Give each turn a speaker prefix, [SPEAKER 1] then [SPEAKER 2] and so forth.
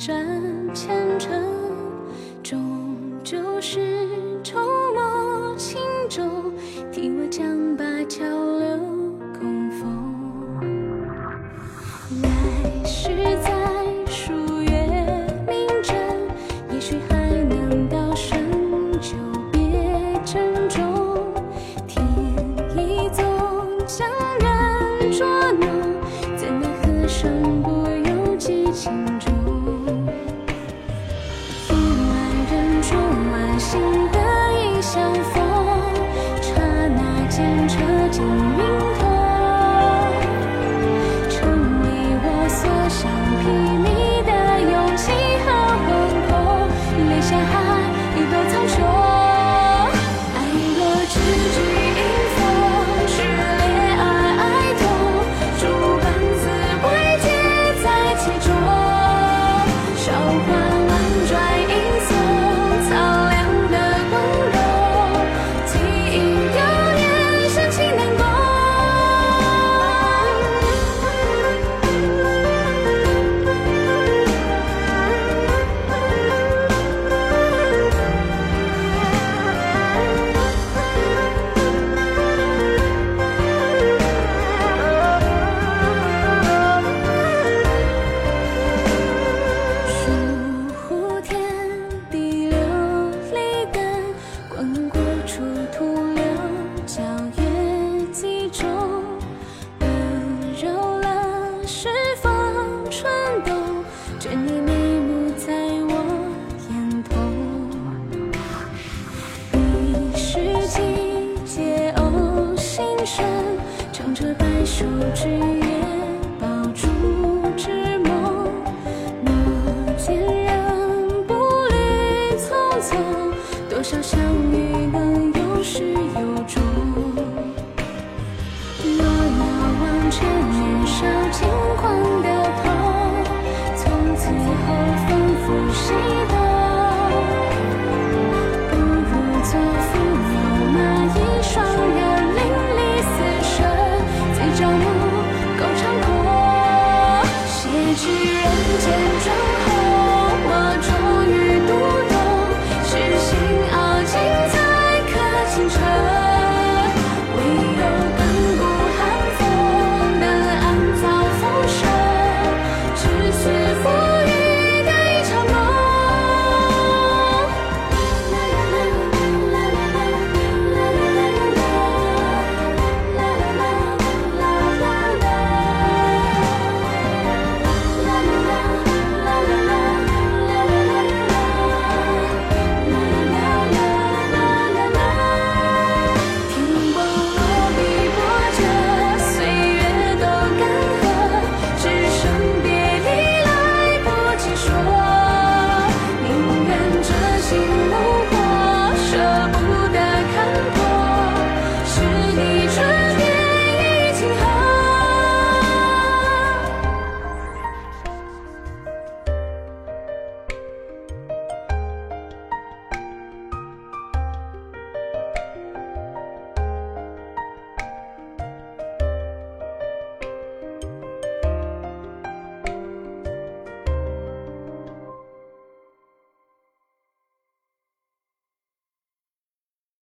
[SPEAKER 1] 转前尘终究是绸缪轻冢替我将灞桥柳供奉来世再数月明筝也许还能道声久别珍重天意总将人捉弄怎奈何身不由己情。那间车尽云了十方春冬，眷你眉目在我眼瞳。你是季节偶心声，唱着白首之从此后仿佛谁